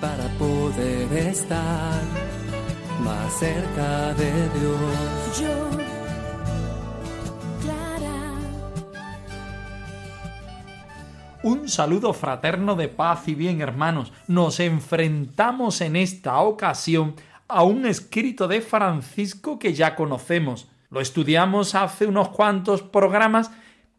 Para poder estar más cerca de Dios. Yo, Clara. Un saludo fraterno de paz y bien, hermanos. Nos enfrentamos en esta ocasión a un escrito de Francisco que ya conocemos. Lo estudiamos hace unos cuantos programas,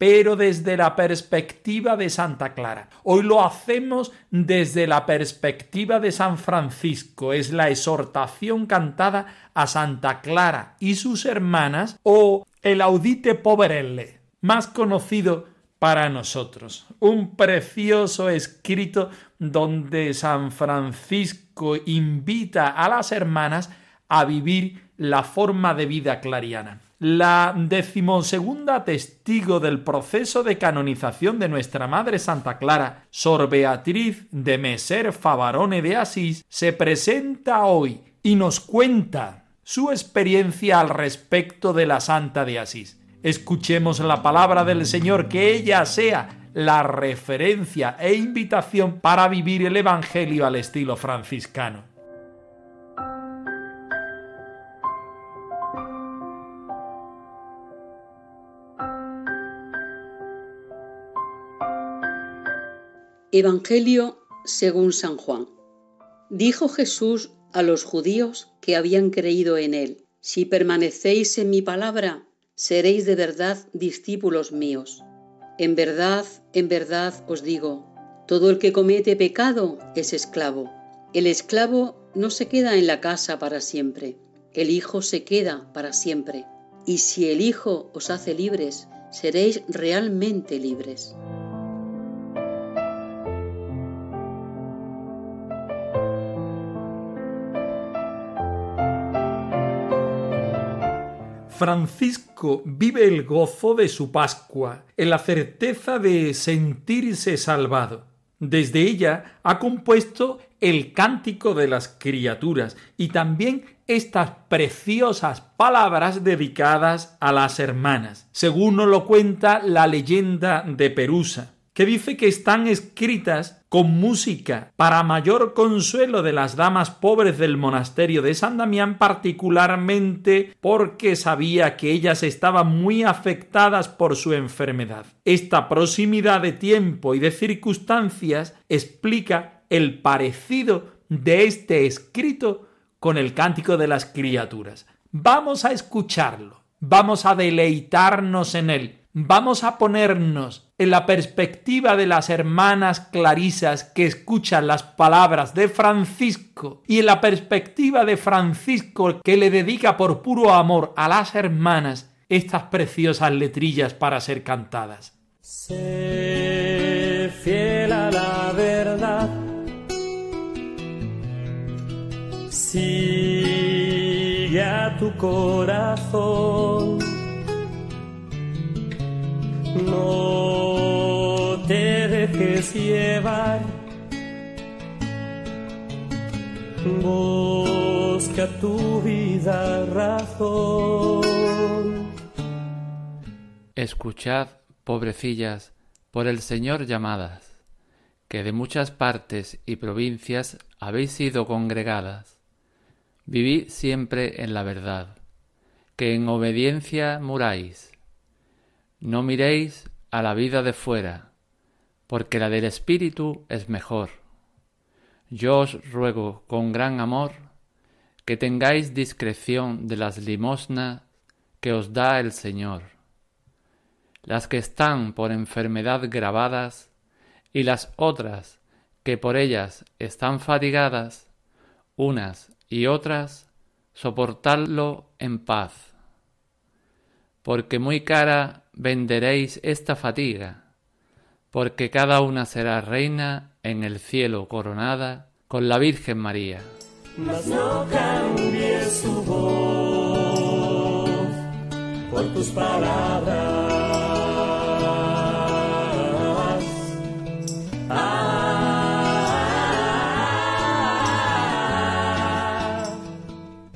pero desde la perspectiva de Santa Clara. Hoy lo hacemos desde la perspectiva de San Francisco. Es la exhortación cantada a Santa Clara y sus hermanas o el Audite Poverelle, más conocido para nosotros. Un precioso escrito donde San Francisco invita a las hermanas a vivir la forma de vida clariana. La decimosegunda testigo del proceso de canonización de nuestra Madre Santa Clara, Sor Beatriz de Meser Favarone de Asís, se presenta hoy y nos cuenta su experiencia al respecto de la Santa de Asís. Escuchemos la palabra del Señor, que ella sea la referencia e invitación para vivir el Evangelio al estilo franciscano. Evangelio según San Juan. Dijo Jesús a los judíos que habían creído en él, Si permanecéis en mi palabra, seréis de verdad discípulos míos. En verdad, en verdad os digo, todo el que comete pecado es esclavo. El esclavo no se queda en la casa para siempre, el Hijo se queda para siempre. Y si el Hijo os hace libres, seréis realmente libres. Francisco vive el gozo de su Pascua, en la certeza de sentirse salvado. Desde ella ha compuesto el cántico de las criaturas y también estas preciosas palabras dedicadas a las hermanas, según nos lo cuenta la leyenda de Perusa que dice que están escritas con música para mayor consuelo de las damas pobres del monasterio de San Damián, particularmente porque sabía que ellas estaban muy afectadas por su enfermedad. Esta proximidad de tiempo y de circunstancias explica el parecido de este escrito con el cántico de las criaturas. Vamos a escucharlo, vamos a deleitarnos en él, vamos a ponernos en la perspectiva de las hermanas clarisas que escuchan las palabras de Francisco y en la perspectiva de Francisco que le dedica por puro amor a las hermanas estas preciosas letrillas para ser cantadas. Sé fiel a la verdad. Sigue a tu corazón. No te dejes llevar. Tu vida razón. Escuchad, pobrecillas, por el Señor llamadas, que de muchas partes y provincias habéis sido congregadas. Vivid siempre en la verdad, que en obediencia muráis. No miréis a la vida de fuera, porque la del Espíritu es mejor. Yo os ruego con gran amor que tengáis discreción de las limosnas que os da el Señor las que están por enfermedad grabadas y las otras que por ellas están fatigadas, unas y otras, soportadlo en paz. Porque muy cara venderéis esta fatiga, porque cada una será reina en el cielo coronada con la Virgen María.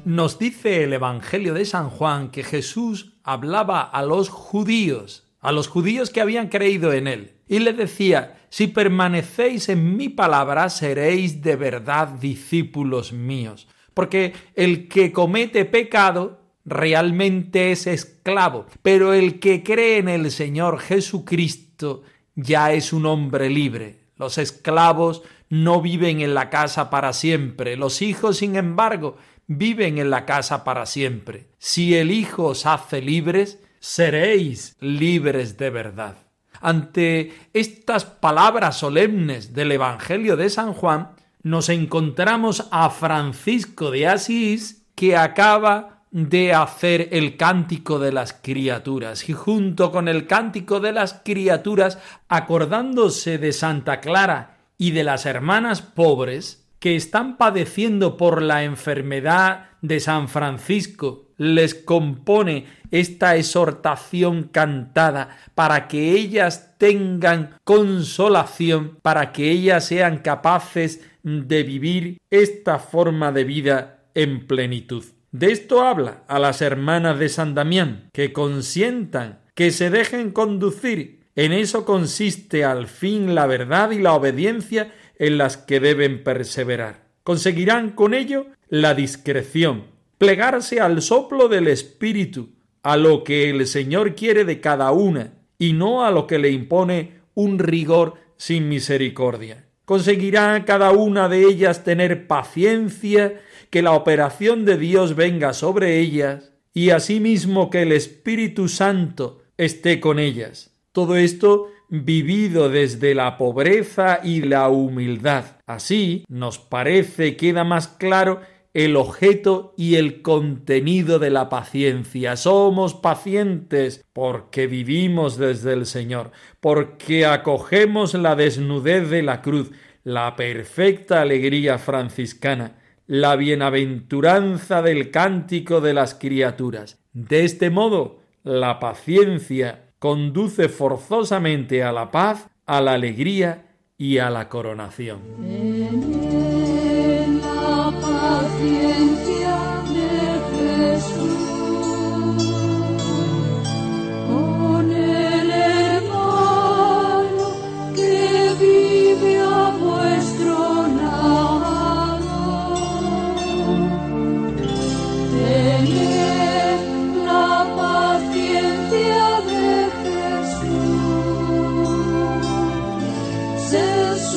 Nos dice el Evangelio de San Juan que Jesús hablaba a los judíos, a los judíos que habían creído en él, y le decía, si permanecéis en mi palabra, seréis de verdad discípulos míos. Porque el que comete pecado realmente es esclavo, pero el que cree en el Señor Jesucristo ya es un hombre libre. Los esclavos no viven en la casa para siempre, los hijos, sin embargo, viven en la casa para siempre. Si el Hijo os hace libres, seréis libres de verdad. Ante estas palabras solemnes del Evangelio de San Juan, nos encontramos a Francisco de Asís que acaba de hacer el cántico de las criaturas y junto con el cántico de las criaturas, acordándose de Santa Clara y de las hermanas pobres que están padeciendo por la enfermedad de San Francisco, les compone esta exhortación cantada para que ellas tengan consolación, para que ellas sean capaces de vivir esta forma de vida en plenitud. De esto habla a las hermanas de San Damián, que consientan, que se dejen conducir. En eso consiste al fin la verdad y la obediencia en las que deben perseverar. Conseguirán con ello la discreción, plegarse al soplo del Espíritu, a lo que el Señor quiere de cada una, y no a lo que le impone un rigor sin misericordia. Conseguirá cada una de ellas tener paciencia, que la operación de Dios venga sobre ellas, y asimismo que el Espíritu Santo esté con ellas. Todo esto vivido desde la pobreza y la humildad. Así nos parece queda más claro el objeto y el contenido de la paciencia. Somos pacientes porque vivimos desde el Señor, porque acogemos la desnudez de la cruz, la perfecta alegría franciscana, la bienaventuranza del cántico de las criaturas. De este modo, la paciencia conduce forzosamente a la paz, a la alegría y a la coronación.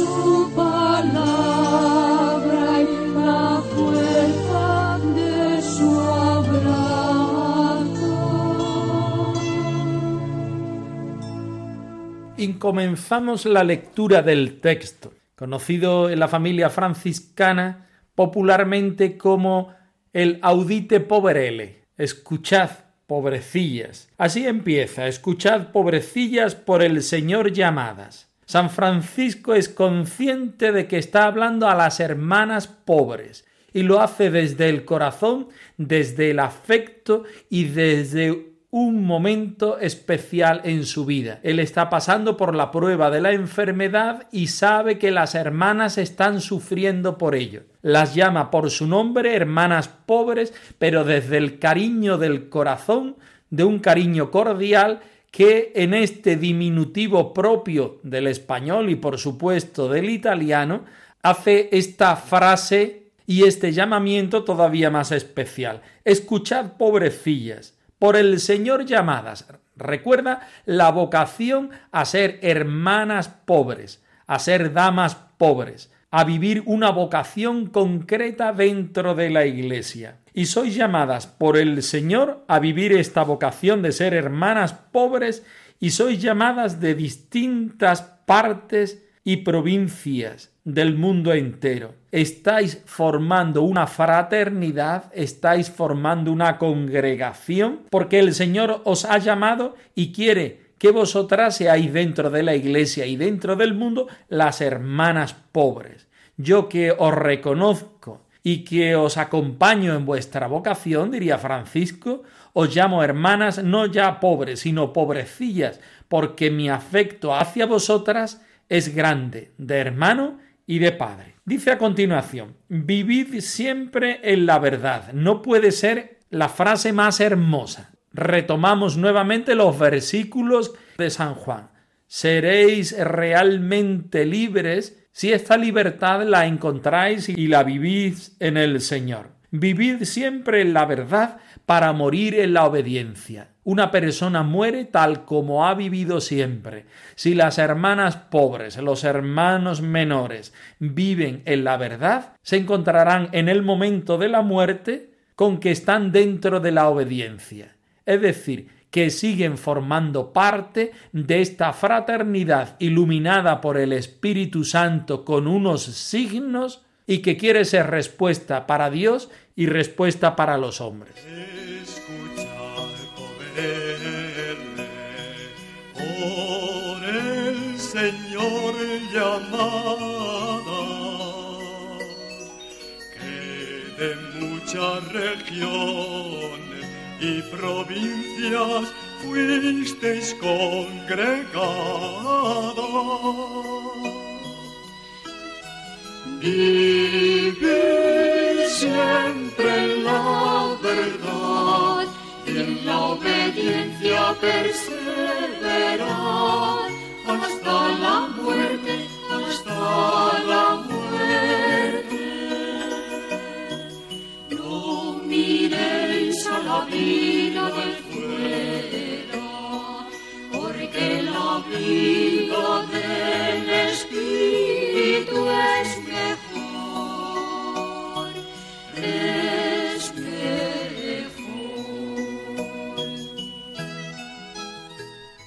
Su la comenzamos la lectura del texto, conocido en la familia franciscana popularmente como el audite poverele. Escuchad, pobrecillas. Así empieza, escuchad, pobrecillas, por el Señor llamadas. San Francisco es consciente de que está hablando a las hermanas pobres y lo hace desde el corazón, desde el afecto y desde un momento especial en su vida. Él está pasando por la prueba de la enfermedad y sabe que las hermanas están sufriendo por ello. Las llama por su nombre hermanas pobres, pero desde el cariño del corazón, de un cariño cordial que en este diminutivo propio del español y por supuesto del italiano hace esta frase y este llamamiento todavía más especial. Escuchad, pobrecillas, por el Señor llamadas. Recuerda la vocación a ser hermanas pobres, a ser damas pobres, a vivir una vocación concreta dentro de la Iglesia. Y sois llamadas por el Señor a vivir esta vocación de ser hermanas pobres y sois llamadas de distintas partes y provincias del mundo entero. Estáis formando una fraternidad, estáis formando una congregación, porque el Señor os ha llamado y quiere que vosotras seáis dentro de la iglesia y dentro del mundo las hermanas pobres. Yo que os reconozco y que os acompaño en vuestra vocación, diría Francisco, os llamo hermanas no ya pobres, sino pobrecillas, porque mi afecto hacia vosotras es grande, de hermano y de padre. Dice a continuación, vivid siempre en la verdad. No puede ser la frase más hermosa. Retomamos nuevamente los versículos de San Juan. Seréis realmente libres si esta libertad la encontráis y la vivís en el Señor. Vivid siempre en la verdad para morir en la obediencia. Una persona muere tal como ha vivido siempre. Si las hermanas pobres, los hermanos menores viven en la verdad, se encontrarán en el momento de la muerte con que están dentro de la obediencia. Es decir, que siguen formando parte de esta fraternidad iluminada por el Espíritu Santo con unos signos y que quiere ser respuesta para Dios y respuesta para los hombres. Señor llamada, que de muchas regiones y provincias fuisteis congregados. Vive siempre en la verdad y en la obediencia perseverar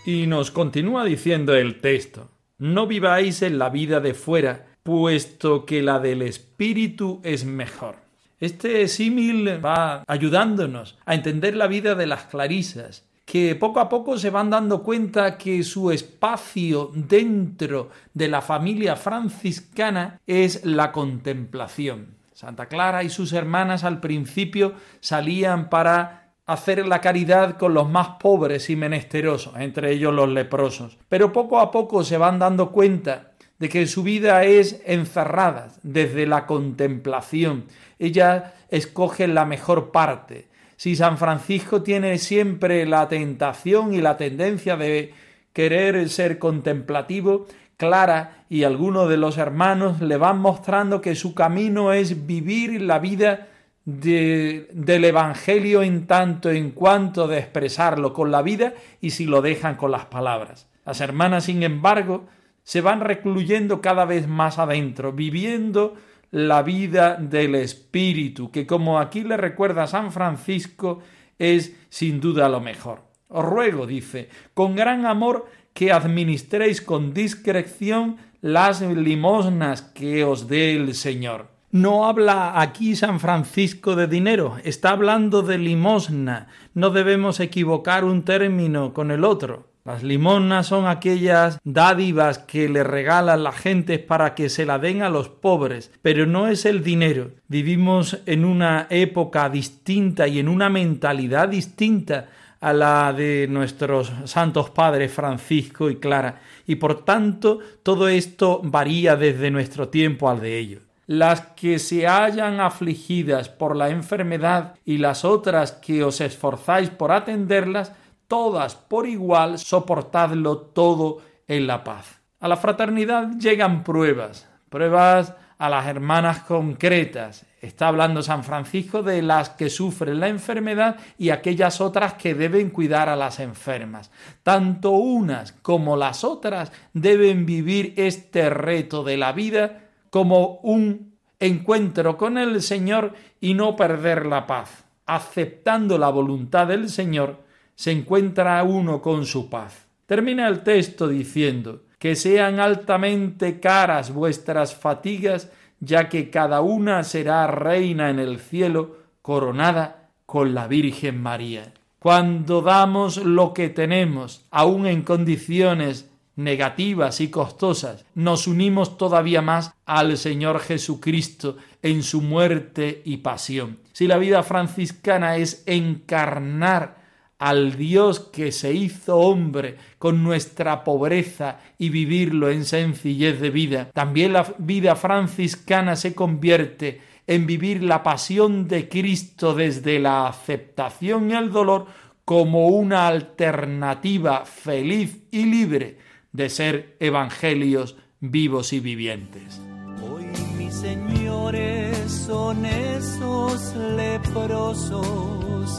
Y nos continúa diciendo el texto, no viváis en la vida de fuera, puesto que la del espíritu es mejor. Este símil va ayudándonos a entender la vida de las clarisas, que poco a poco se van dando cuenta que su espacio dentro de la familia franciscana es la contemplación. Santa Clara y sus hermanas al principio salían para hacer la caridad con los más pobres y menesterosos, entre ellos los leprosos. Pero poco a poco se van dando cuenta de que su vida es encerrada desde la contemplación. Ellas escogen la mejor parte. Si San Francisco tiene siempre la tentación y la tendencia de querer ser contemplativo, Clara y algunos de los hermanos le van mostrando que su camino es vivir la vida del Evangelio en tanto en cuanto de expresarlo con la vida y si lo dejan con las palabras. Las hermanas, sin embargo, se van recluyendo cada vez más adentro, viviendo la vida del Espíritu, que como aquí le recuerda San Francisco, es sin duda lo mejor. Os ruego, dice, con gran amor que administréis con discreción las limosnas que os dé el Señor no habla aquí San Francisco de dinero, está hablando de limosna. No debemos equivocar un término con el otro. Las limosnas son aquellas dádivas que le regalan la gente para que se la den a los pobres, pero no es el dinero. Vivimos en una época distinta y en una mentalidad distinta a la de nuestros santos padres Francisco y Clara, y por tanto todo esto varía desde nuestro tiempo al de ellos las que se hallan afligidas por la enfermedad y las otras que os esforzáis por atenderlas, todas por igual soportadlo todo en la paz. A la fraternidad llegan pruebas, pruebas a las hermanas concretas. Está hablando San Francisco de las que sufren la enfermedad y aquellas otras que deben cuidar a las enfermas. Tanto unas como las otras deben vivir este reto de la vida como un encuentro con el Señor y no perder la paz. Aceptando la voluntad del Señor, se encuentra uno con su paz. Termina el texto diciendo que sean altamente caras vuestras fatigas, ya que cada una será reina en el cielo, coronada con la Virgen María. Cuando damos lo que tenemos, aun en condiciones negativas y costosas, nos unimos todavía más al Señor Jesucristo en su muerte y pasión. Si la vida franciscana es encarnar al Dios que se hizo hombre con nuestra pobreza y vivirlo en sencillez de vida, también la vida franciscana se convierte en vivir la pasión de Cristo desde la aceptación y el dolor como una alternativa feliz y libre de ser evangelios vivos y vivientes. Hoy mis señores son esos leprosos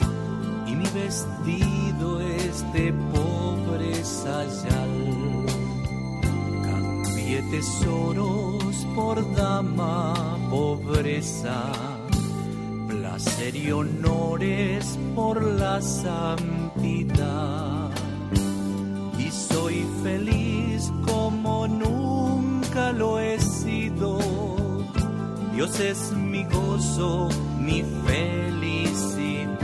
mi vestido es de pobre sayal. Cambié tesoros por dama pobreza, placer y honores por la santidad soy feliz como nunca lo he sido. Dios es mi gozo, mi felicidad.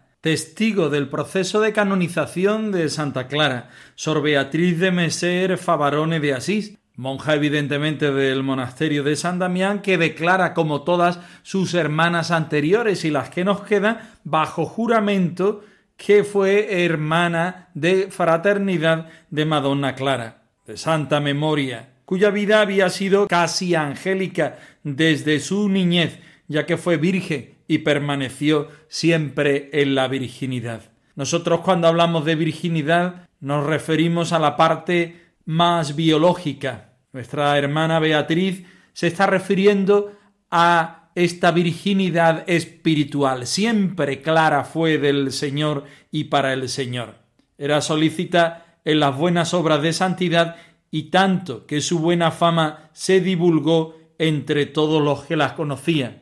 testigo del proceso de canonización de Santa Clara, Sor Beatriz de Meser Favarone de Asís, monja evidentemente del monasterio de San Damián, que declara como todas sus hermanas anteriores y las que nos quedan bajo juramento que fue hermana de fraternidad de Madonna Clara de santa memoria, cuya vida había sido casi angélica desde su niñez, ya que fue virgen y permaneció siempre en la virginidad. Nosotros cuando hablamos de virginidad nos referimos a la parte más biológica. Nuestra hermana Beatriz se está refiriendo a esta virginidad espiritual. Siempre clara fue del Señor y para el Señor. Era solícita en las buenas obras de santidad y tanto que su buena fama se divulgó entre todos los que las conocían.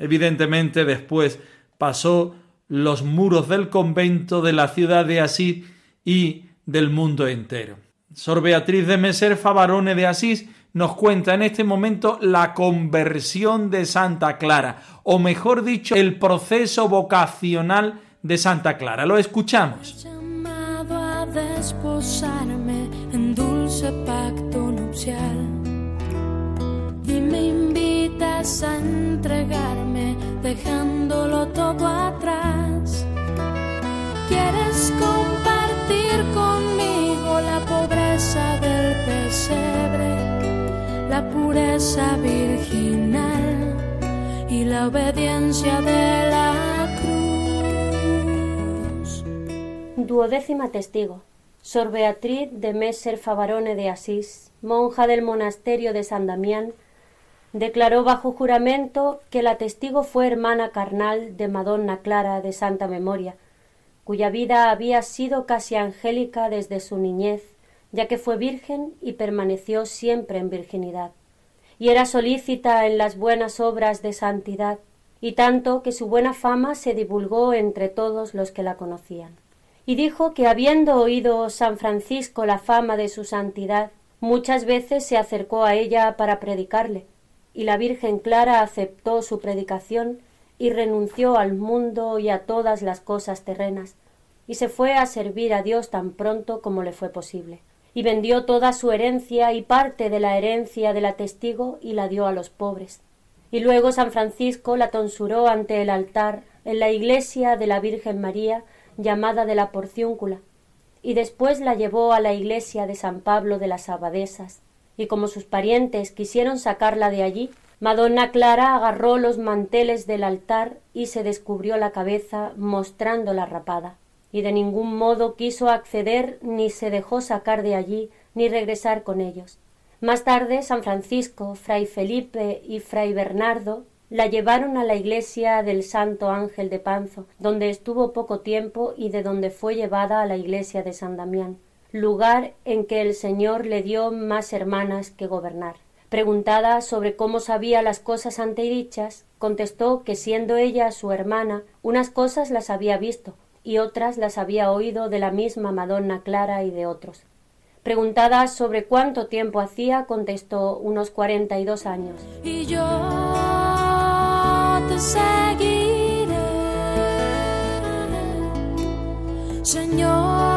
Evidentemente después pasó los muros del convento de la ciudad de Asís y del mundo entero. Sor Beatriz de Meser Favarone de Asís nos cuenta en este momento la conversión de Santa Clara, o mejor dicho, el proceso vocacional de Santa Clara. Lo escuchamos desposarme en dulce pacto nupcial. A entregarme dejándolo todo atrás. Quieres compartir conmigo la pobreza del pesebre, la pureza virginal y la obediencia de la cruz. Duodécima testigo. Sor Beatriz de Messer Favarone de Asís, monja del monasterio de San Damián, declaró bajo juramento que la testigo fue hermana carnal de Madonna Clara de Santa Memoria, cuya vida había sido casi angélica desde su niñez, ya que fue virgen y permaneció siempre en virginidad, y era solícita en las buenas obras de santidad, y tanto que su buena fama se divulgó entre todos los que la conocían. Y dijo que habiendo oído San Francisco la fama de su santidad, muchas veces se acercó a ella para predicarle, y la Virgen Clara aceptó su predicación y renunció al mundo y a todas las cosas terrenas, y se fue a servir a Dios tan pronto como le fue posible. Y vendió toda su herencia y parte de la herencia de la testigo y la dio a los pobres. Y luego San Francisco la tonsuró ante el altar en la iglesia de la Virgen María llamada de la Porciúncula, y después la llevó a la iglesia de San Pablo de las Abadesas, y como sus parientes quisieron sacarla de allí, Madonna Clara agarró los manteles del altar y se descubrió la cabeza mostrando la rapada, y de ningún modo quiso acceder ni se dejó sacar de allí ni regresar con ellos. Más tarde San Francisco, Fray Felipe y Fray Bernardo la llevaron a la iglesia del Santo Ángel de Panzo, donde estuvo poco tiempo y de donde fue llevada a la iglesia de San Damián, lugar en que el Señor le dio más hermanas que gobernar. Preguntada sobre cómo sabía las cosas antedichas, contestó que siendo ella su hermana, unas cosas las había visto y otras las había oído de la misma Madonna Clara y de otros. Preguntada sobre cuánto tiempo hacía, contestó unos cuarenta y dos años. Y yo te seguiré, Señor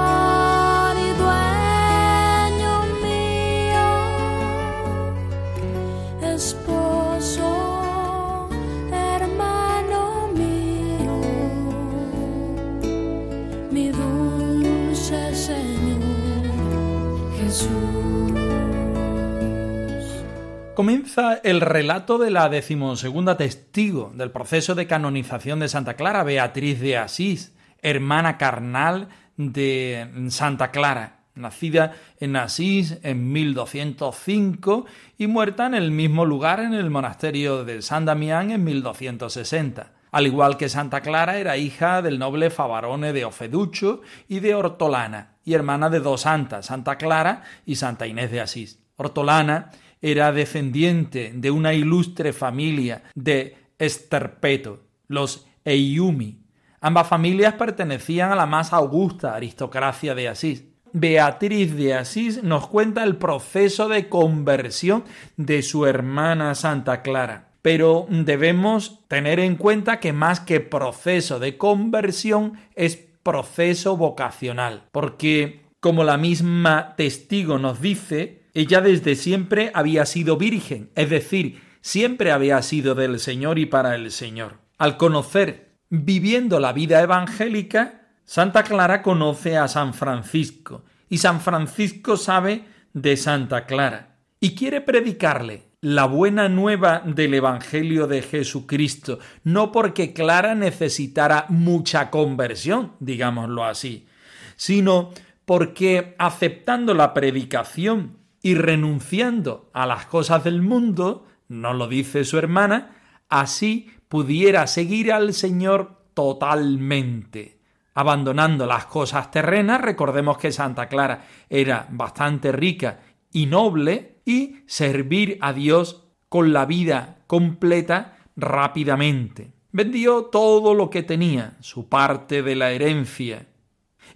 Comienza el relato de la decimosegunda testigo del proceso de canonización de Santa Clara, Beatriz de Asís, hermana carnal de Santa Clara, nacida en Asís en 1205 y muerta en el mismo lugar en el monasterio de San Damián en 1260. Al igual que Santa Clara, era hija del noble Favarone de Ofeducho y de Hortolana, y hermana de dos santas, Santa Clara y Santa Inés de Asís. Hortolana era descendiente de una ilustre familia de Esterpeto, los Eiumi. Ambas familias pertenecían a la más augusta aristocracia de Asís. Beatriz de Asís nos cuenta el proceso de conversión de su hermana Santa Clara. Pero debemos tener en cuenta que más que proceso de conversión es proceso vocacional, porque como la misma testigo nos dice, ella desde siempre había sido virgen, es decir, siempre había sido del Señor y para el Señor. Al conocer, viviendo la vida evangélica, Santa Clara conoce a San Francisco y San Francisco sabe de Santa Clara y quiere predicarle la buena nueva del Evangelio de Jesucristo, no porque Clara necesitara mucha conversión, digámoslo así, sino porque aceptando la predicación y renunciando a las cosas del mundo, no lo dice su hermana, así pudiera seguir al Señor totalmente. Abandonando las cosas terrenas, recordemos que Santa Clara era bastante rica y noble, y servir a Dios con la vida completa rápidamente. Vendió todo lo que tenía, su parte de la herencia,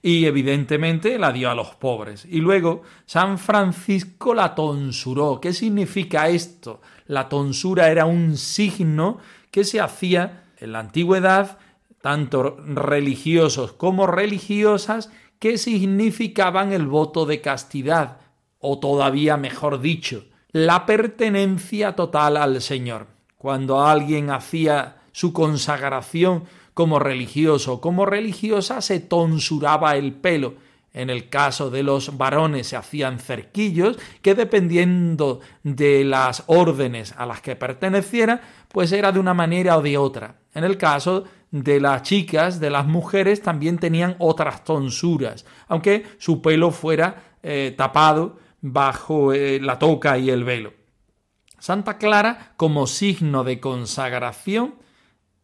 y evidentemente la dio a los pobres. Y luego San Francisco la tonsuró. ¿Qué significa esto? La tonsura era un signo que se hacía en la antigüedad, tanto religiosos como religiosas, que significaban el voto de castidad, o todavía mejor dicho, la pertenencia total al Señor. Cuando alguien hacía su consagración como religioso o como religiosa, se tonsuraba el pelo. En el caso de los varones se hacían cerquillos que dependiendo de las órdenes a las que perteneciera, pues era de una manera o de otra. En el caso de las chicas, de las mujeres, también tenían otras tonsuras, aunque su pelo fuera eh, tapado bajo eh, la toca y el velo. Santa Clara, como signo de consagración,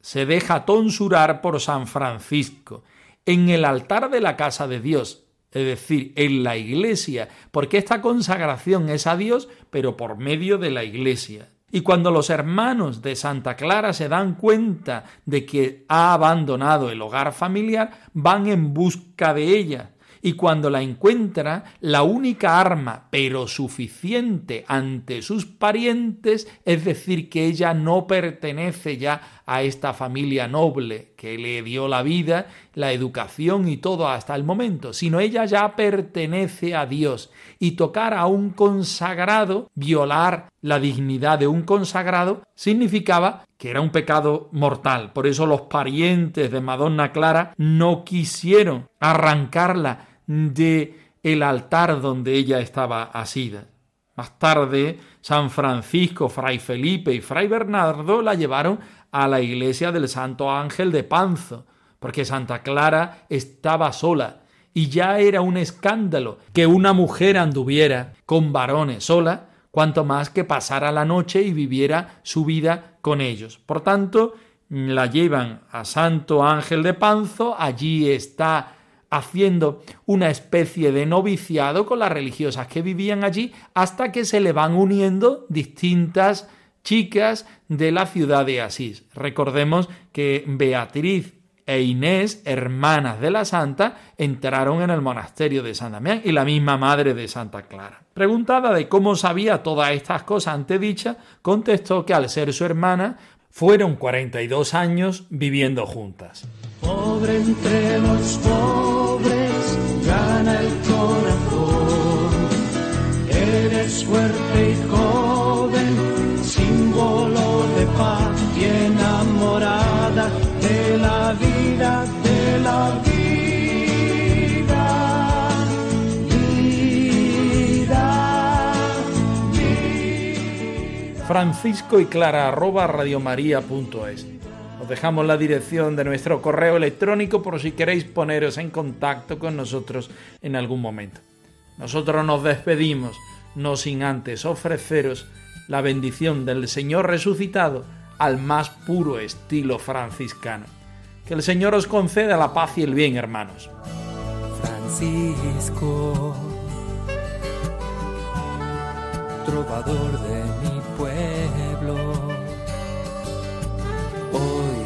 se deja tonsurar por San Francisco en el altar de la casa de Dios, es decir, en la iglesia, porque esta consagración es a Dios, pero por medio de la iglesia. Y cuando los hermanos de Santa Clara se dan cuenta de que ha abandonado el hogar familiar, van en busca de ella y cuando la encuentra, la única arma, pero suficiente ante sus parientes, es decir, que ella no pertenece ya a esta familia noble que le dio la vida, la educación y todo hasta el momento, sino ella ya pertenece a Dios. Y tocar a un consagrado, violar la dignidad de un consagrado, significaba que era un pecado mortal. Por eso los parientes de Madonna Clara no quisieron arrancarla de el altar donde ella estaba asida. Más tarde, San Francisco, Fray Felipe y Fray Bernardo la llevaron a la iglesia del Santo Ángel de Panzo, porque Santa Clara estaba sola y ya era un escándalo que una mujer anduviera con varones sola, cuanto más que pasara la noche y viviera su vida con ellos. Por tanto, la llevan a Santo Ángel de Panzo, allí está haciendo una especie de noviciado con las religiosas que vivían allí hasta que se le van uniendo distintas chicas de la ciudad de Asís. Recordemos que Beatriz e Inés, hermanas de la santa, entraron en el monasterio de San Damián y la misma madre de Santa Clara. Preguntada de cómo sabía todas estas cosas antedichas, contestó que al ser su hermana, fueron 42 años viviendo juntas. Pobre entre los pobres, gana el corazón. Eres fuerte y joven, de paz y enamorada de la vida, de la vida. vida. Francisco y Clara arroba. Os dejamos la dirección de nuestro correo electrónico por si queréis poneros en contacto con nosotros en algún momento. Nosotros nos despedimos, no sin antes ofreceros la bendición del Señor resucitado al más puro estilo franciscano. Que el Señor os conceda la paz y el bien, hermanos. Francisco, trovador de mi pueblo, hoy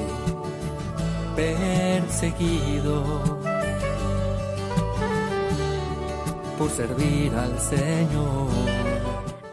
perseguido por servir al Señor.